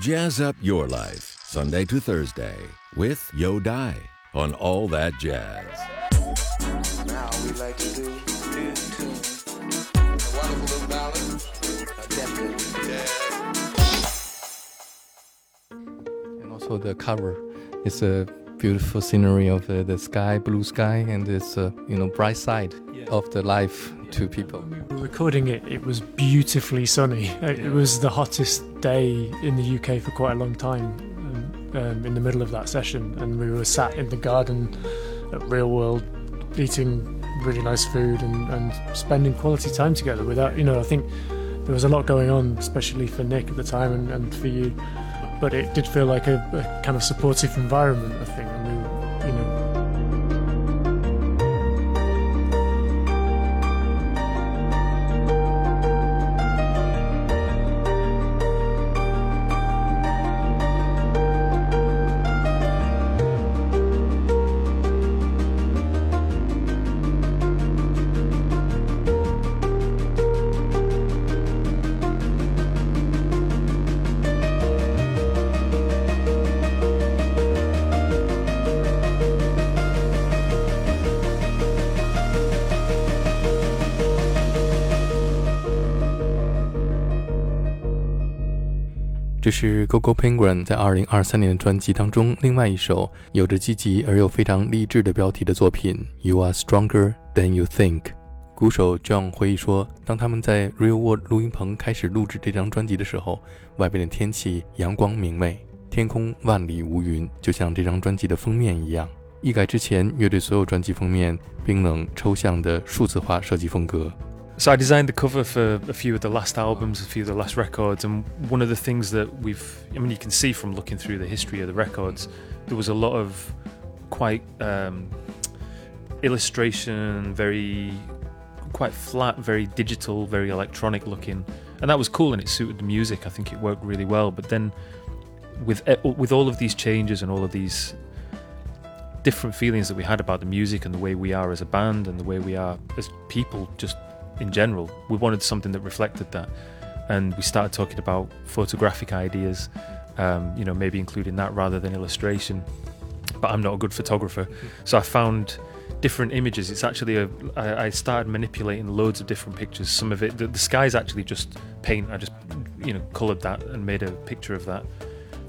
Jazz up your life, Sunday to Thursday, with Yo Dai on All That Jazz. Now we like to do in tune. A wonderful little ballad, attempted jazz. and also the cover is a beautiful scenery of the, the sky, blue sky, and it's a you know bright side of the life to people. We were recording it, it was beautifully sunny. Uh, It was the hottest day in the UK for quite a long time um, um, in the middle of that session, and we were sat in the garden at Real World eating really nice food and, and spending quality time together without, you know, I think there was a lot going on, especially for Nick at the time and, and for you, but it did feel like a, a kind of supportive environment, I think, and we, 这是 Gogo Penguin 在2023年的专辑当中另外一首有着积极而又非常励志的标题的作品《You Are Stronger Than You Think》。鼓手 John 回忆说，当他们在 Real World 录音棚开始录制这张专辑的时候，外边的天气阳光明媚，天空万里无云，就像这张专辑的封面一样。一改之前乐队所有专辑封面冰冷抽象的数字化设计风格。So I designed the cover for a few of the last albums, a few of the last records, and one of the things that we've, I mean, you can see from looking through the history of the records, there was a lot of quite um, illustration, very quite flat, very digital, very electronic looking, and that was cool and it suited the music. I think it worked really well. But then, with e- with all of these changes and all of these different feelings that we had about the music and the way we are as a band and the way we are as people, just in general. We wanted something that reflected that, and we started talking about photographic ideas. Um, you know, maybe including that rather than illustration. But I'm not a good photographer, so I found different images. It's actually a. I, I started manipulating loads of different pictures. Some of it, the, the sky's actually just paint. I just, you know, coloured that and made a picture of that.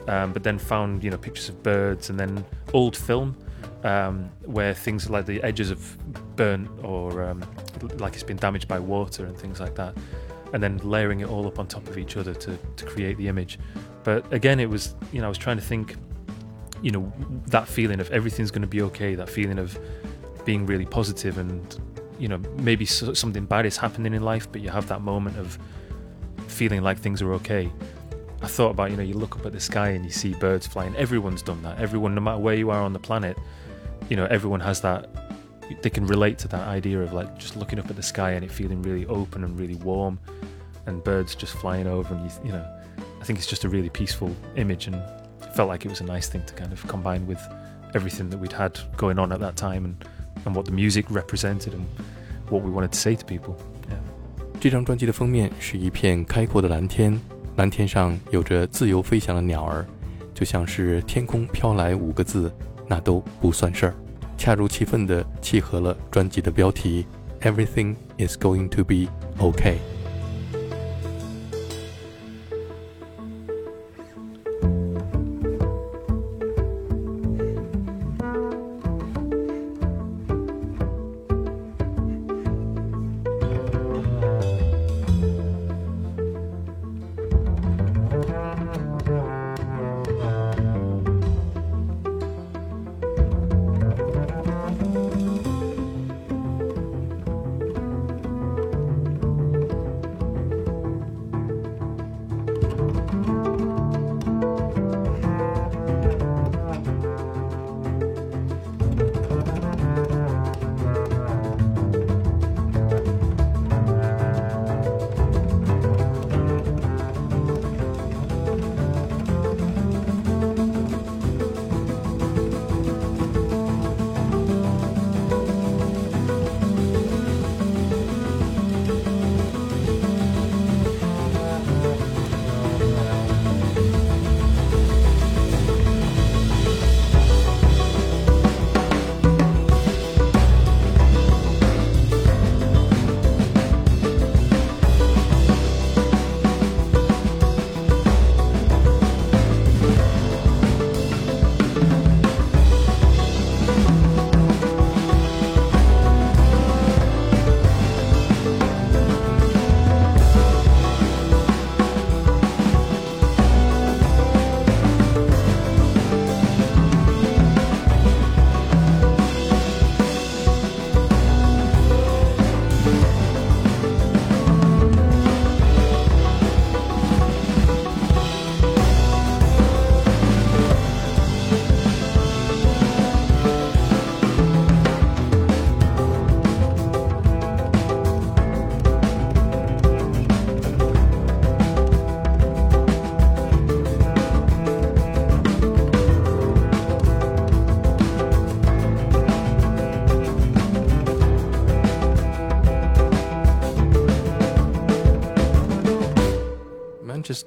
Um, but then found you know pictures of birds and then old film um, where things like the edges have burnt or um, like it's been damaged by water and things like that, and then layering it all up on top of each other to, to create the image. But again, it was you know I was trying to think, you know, that feeling of everything's going to be okay, that feeling of being really positive and you know maybe so, something bad is happening in life, but you have that moment of feeling like things are okay. I thought about, you know, you look up at the sky and you see birds flying. Everyone's done that. Everyone, no matter where you are on the planet, you know, everyone has that. They can relate to that idea of like just looking up at the sky and it feeling really open and really warm, and birds just flying over. And you, you know, I think it's just a really peaceful image, and it felt like it was a nice thing to kind of combine with everything that we'd had going on at that time and and what the music represented and what we wanted to say to people. Yeah. 这张专辑的封面是一片开阔的蓝天，蓝天上有着自由飞翔的鸟儿，就像是天空飘来五个字， 那都不算事儿，恰如其分地契合了专辑的标题 “Everything is going to be okay”。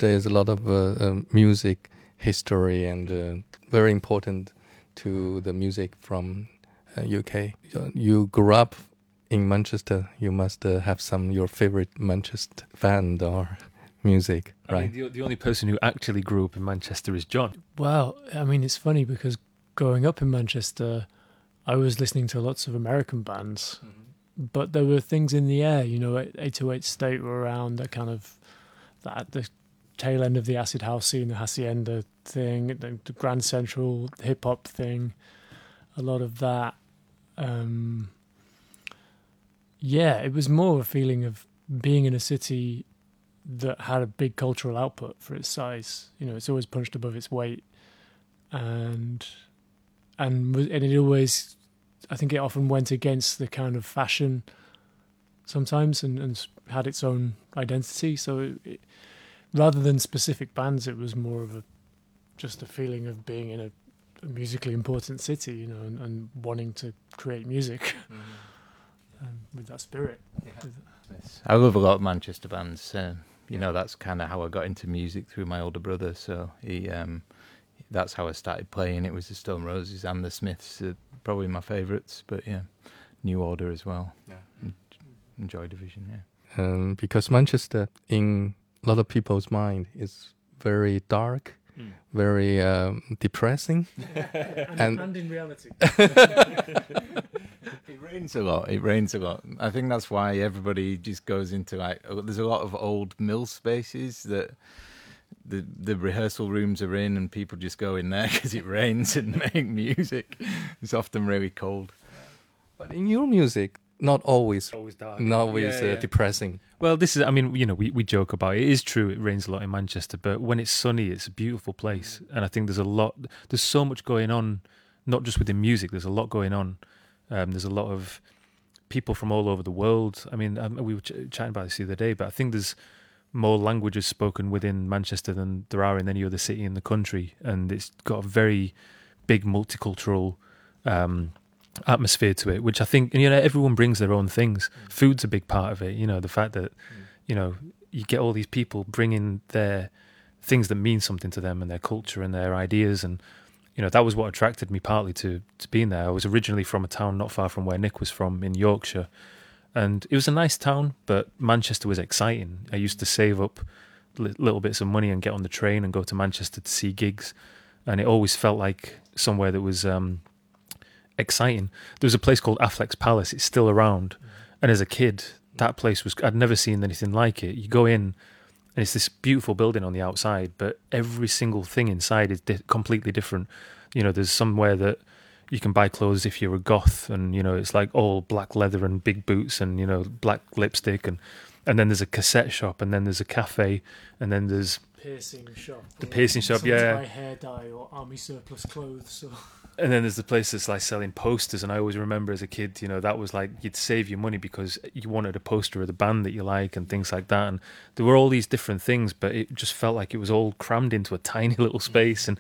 Manchester is a lot of uh, um, music history and uh, very important to the music from UK. Uh, you grew up in Manchester. You must uh, have some your favorite Manchester band or music, I right? mean, the, the only person who actually grew up in Manchester is John. Well, I mean, it's funny because growing up in Manchester, I was listening to lots of American bands, but there were things in the air. You know, 808 State were around that kind of that the tail end of the acid house scene, the hacienda thing, the, Grand Central hip hop thing, a lot of that. Um, yeah, it was more a feeling of being in a city that had a big cultural output for its size. You know, it's always punched above its weight, and and and it always, I think it often went against the kind of fashion sometimes, and and had its own identity. So it, it, rather than specific bands, it was more of a just a feeling of being in a, a musically important city, you know, and, and wanting to create music um, with that spirit. Yes. I love a lot of Manchester bands. Um, you know, that's kind of how I got into music through my older brother. So he, um, that's how I started playing. It was the Stone Roses and the Smiths, uh, probably my favourites. But yeah, New Order as well. Yeah. And Joy Division. Yeah. um, because Manchester, in a lot of people's mind, is very dark, very um, depressing. And- and in reality. It rains a lot. It rains a lot. I think that's why everybody just goes into like. oh, There's a lot of old mill spaces that the the rehearsal rooms are in, and people just go in there because it rains and make music. It's often really cold. But in your music, not always, Always dark. not always Yeah, uh, yeah. depressing. Well, this is, I mean, you know, we, we joke about it. It is true, it rains a lot in Manchester, but when it's sunny, it's a beautiful place. And I think there's a lot, there's so much going on, not just within music, there's a lot going on. Um, there's a lot of people from all over the world. I mean, um, we were ch- chatting about this the other day, but I think there's more languages spoken within Manchester than there are in any other city in the country. And it's got a very big multicultural um, atmosphere to it, which I think, you know, everyone brings their own things. Food's a big part of it. You know, the fact that, you know, you get all these people bringing their things that mean something to them and their culture and their ideas. And, you know, that was what attracted me partly to, to being there. I was originally from a town not far from where Nick was from in Yorkshire. And it was a nice town, but Manchester was exciting. I used to save up li- little bits of money and get on the train and go to Manchester to see gigs. And it always felt like somewhere that was um, exciting. There was a place called Affleck's Palace. It's still around. And as a kid, that place was, I'd never seen anything like it. You go in, and it's this beautiful building on the outside, but every single thing inside is di- completely different. You know, there's somewhere that you can buy clothes if you're a goth, and you know it's like all black leather and big boots, and you know black lipstick, and and then there's a cassette shop, and then there's a cafe, and then there's piercing shop. The piercing shop, Someone's yeah. buy hair dye or army surplus clothes. Or and then there's the place that's like selling posters, and I always remember as a kid, you know, that was like you'd save your money because you wanted a poster of the band that you like and things like that. And there were all these different things, but it just felt like it was all crammed into a tiny little space, and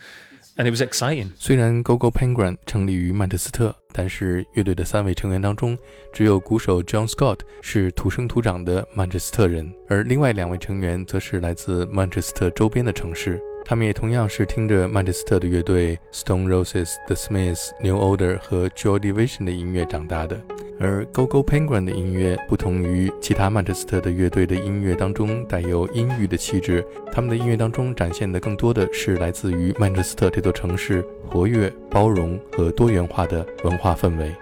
and it was exciting. 虽然 GoGo Penguin 成立于曼彻斯特，但是乐队的三位成员当中，只有鼓手 John Scott 是土生土长的曼彻斯特人，而另外两位成员则是来自曼彻斯特周边的城市。 他们也同样是听着曼彻斯特的乐队 Stone Roses、The Smiths、New Order 和 Joy Division 的音乐长大的。而 GoGo Penguin 的音乐不同于其他曼彻斯特的乐队的音乐当中带有阴郁的气质，他们的音乐当中展现的更多的是来自于曼彻斯特这座城市活跃、包容和多元化的文化氛围。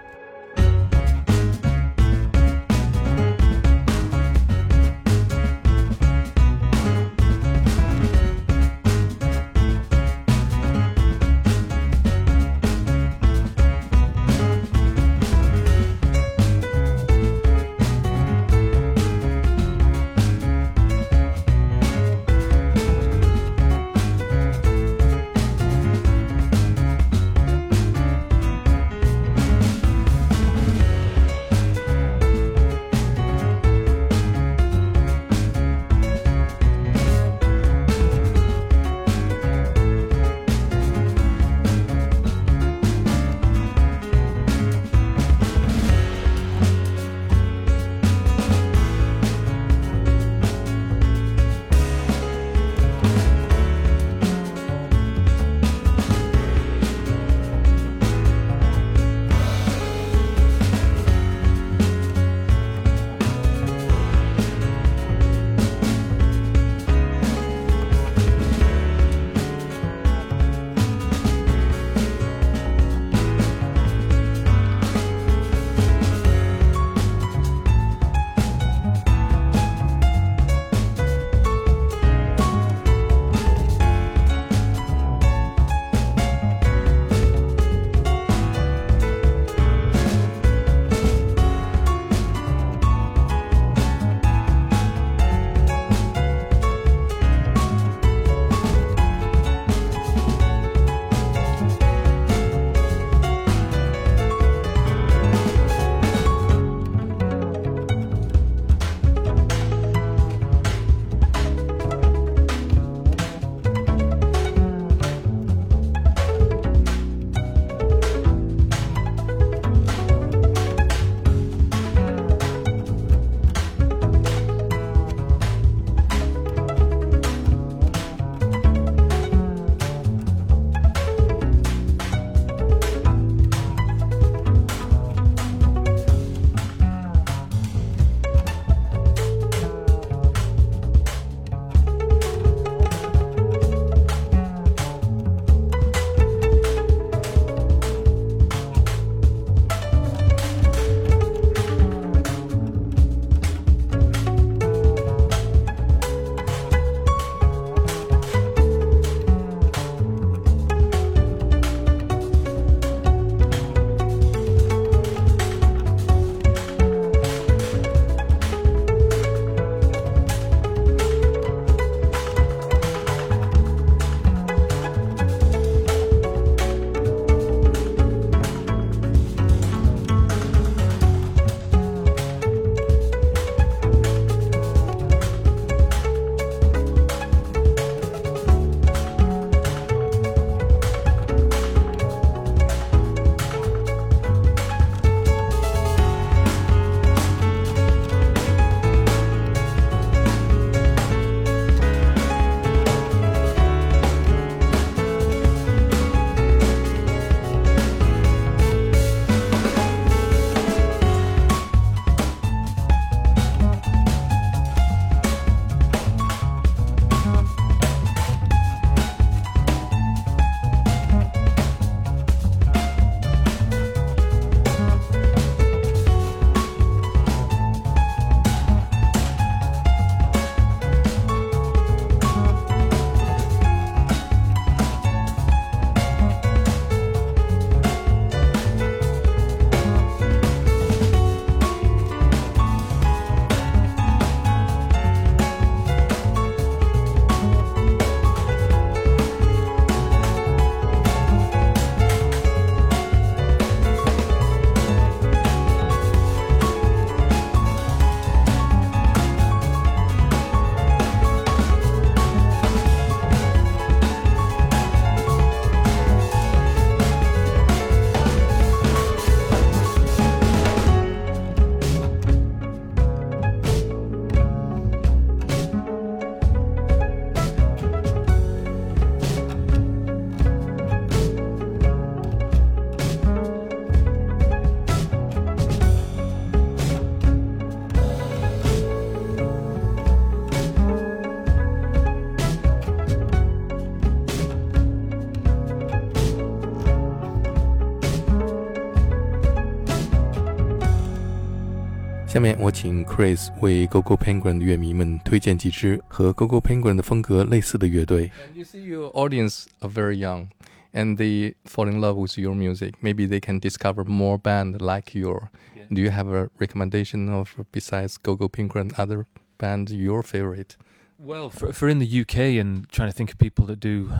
下面我请 Chris 为 GoGo Penguin 的乐迷们推荐几支和 GoGo Penguin 的风格类似的乐队。And you see your audience are very young, and they fall in love with your music. Maybe they can discover more band like your. Do you have a recommendation of besides GoGo Penguin other band your favorite? Well, for, for in the UK and trying to think of people that do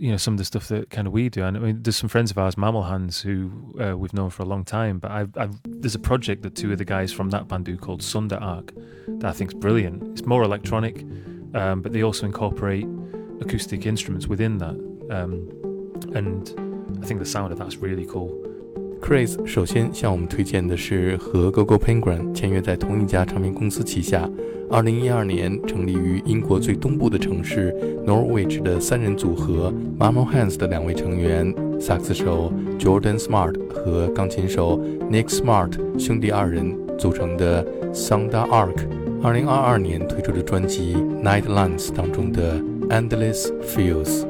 you know some of the stuff that kind of we do. And I mean, there's some friends of ours, Mammal Hands, who uh, we've known for a long time. But I've, I've, there's a project that two of the guys from that band do called Sunda Arc that I think's brilliant. It's more electronic, um, but they also incorporate acoustic instruments within that. Um, and I think the sound of that's really cool. Chris 首先向我们推荐的是和 GoGo Penguin 签约在同一家唱片公司旗下2012年成立于英国最东部的城市 Norwich 的三人组合 Mamo Hands 的两位成员，萨克斯手 Jordan Smart 和钢琴手 Nick Smart 兄弟二人组成的 Sonda Arc，2022 年推出的专辑 Nightlands 当中的 Endless Fields。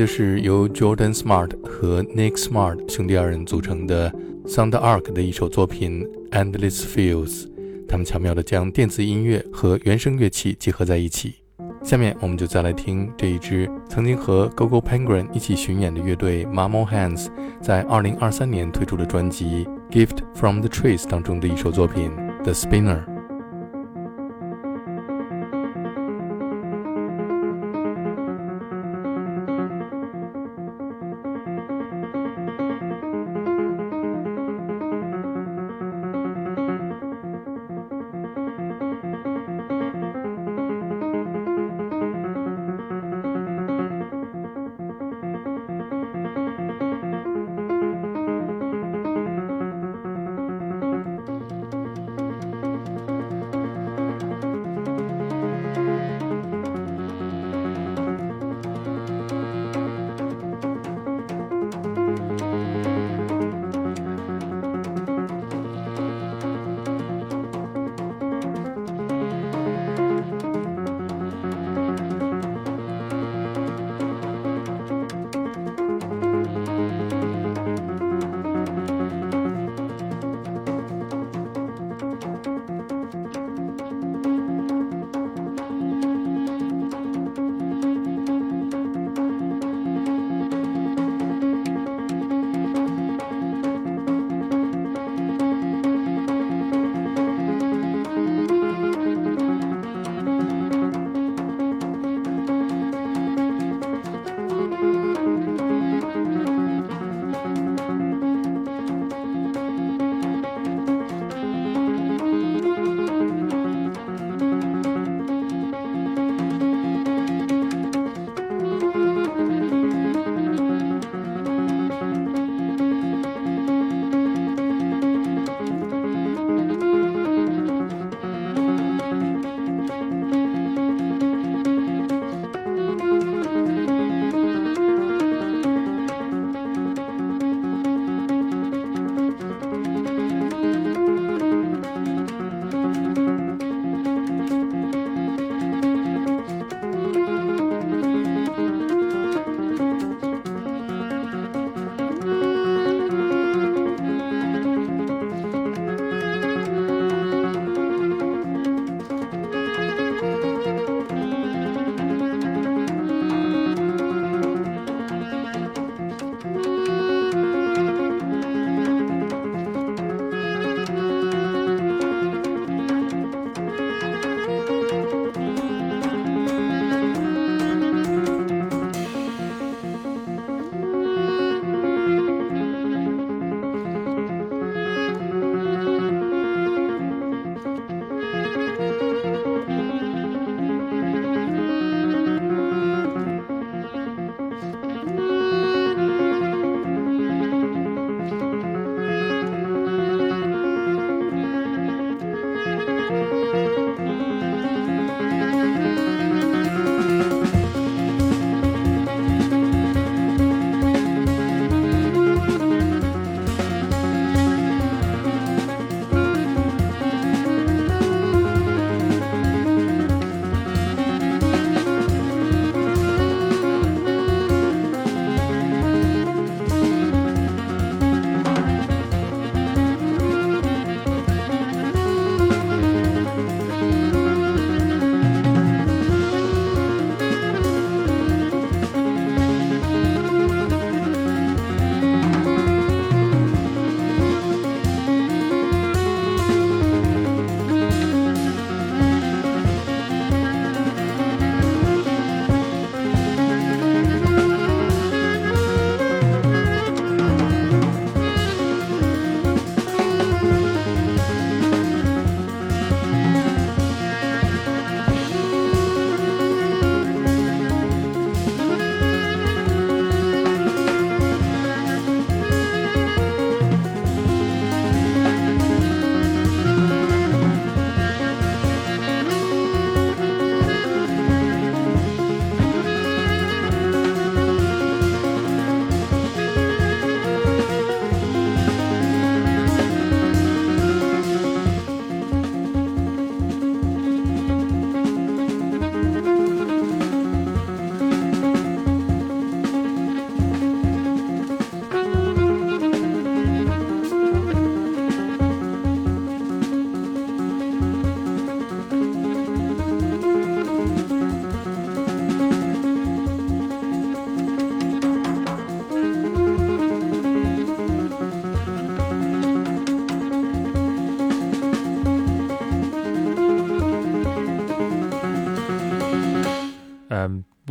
就是由 Jordan Smart 和 Nick Smart 兄弟二人组成的 Sound Arc 的一首作品《Endless Fields》。他们巧妙地将电子音乐和原声乐器结合在一起。下面我们就再来听这一支曾经和 Gogo Penguin 一起巡演的乐队 Mamo Hands 在2023年推出的专辑《Gift from the Trees》当中的一首作品《The Spinner》。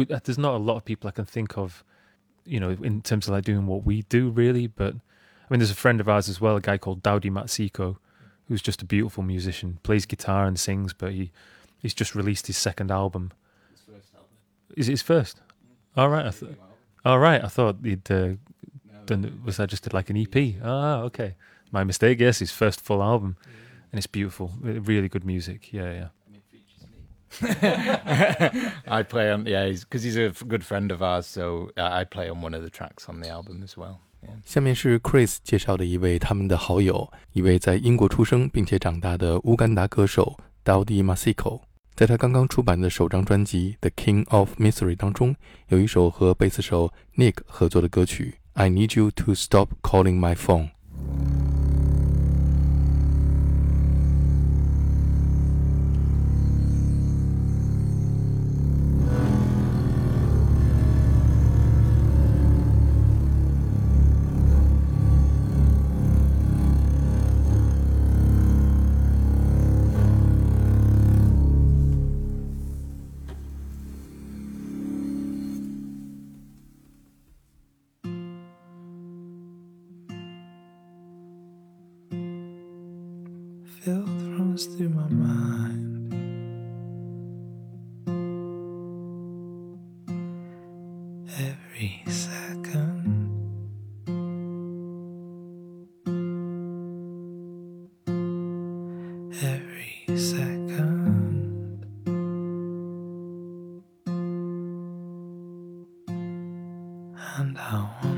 There's not a lot of people I can think of, you know, in terms of like doing what we do really. But I mean, there's a friend of ours as well, a guy called Daudi Matsiko, who's just a beautiful musician, plays guitar and sings, but he he's just released his second album. Is it his first? All right, I thought. All right, I thought he'd uh, done. Was that just like an EP? Ah, okay, my mistake. Yes, his first full album, and it's beautiful, really good music. Yeah, yeah. I play on yeah, because he's, he's, a good friend of ours, so uh, I play on one of the tracks on the album as well. 下面是 Chris 介绍的一位他们的好友，一位在英国出生并且长大的乌干达歌手 Daudi Matsiko。在他刚刚出版的首张专辑《The King of Misery》当中，有一首和贝斯手 Nick 合作的歌曲《I Need You to Stop Calling My Phone》。And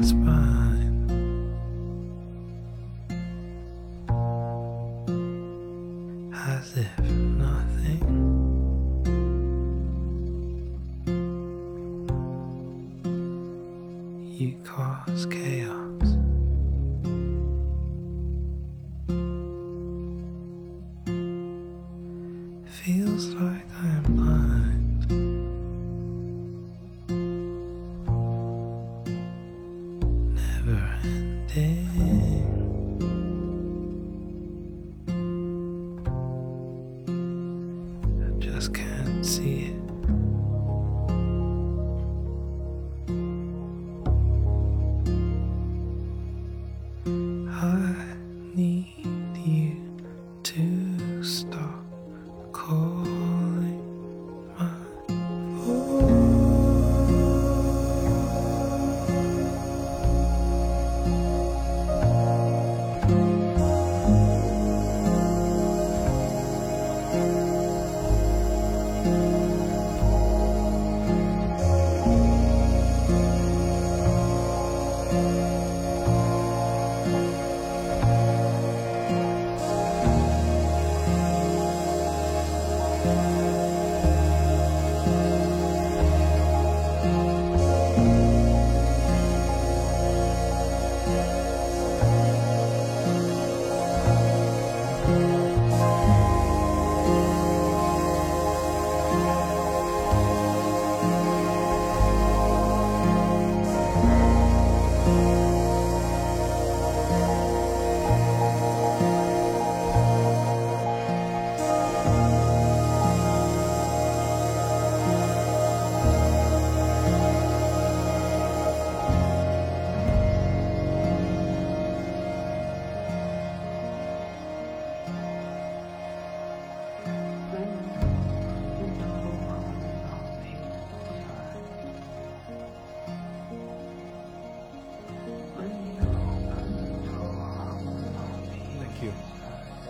down my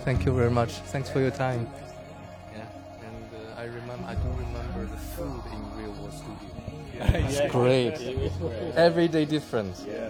Thank you very much. Thanks for your time. Yeah, and uh, I remember, I do remember the food in Real World Studio. it's great. Every day different. Yeah.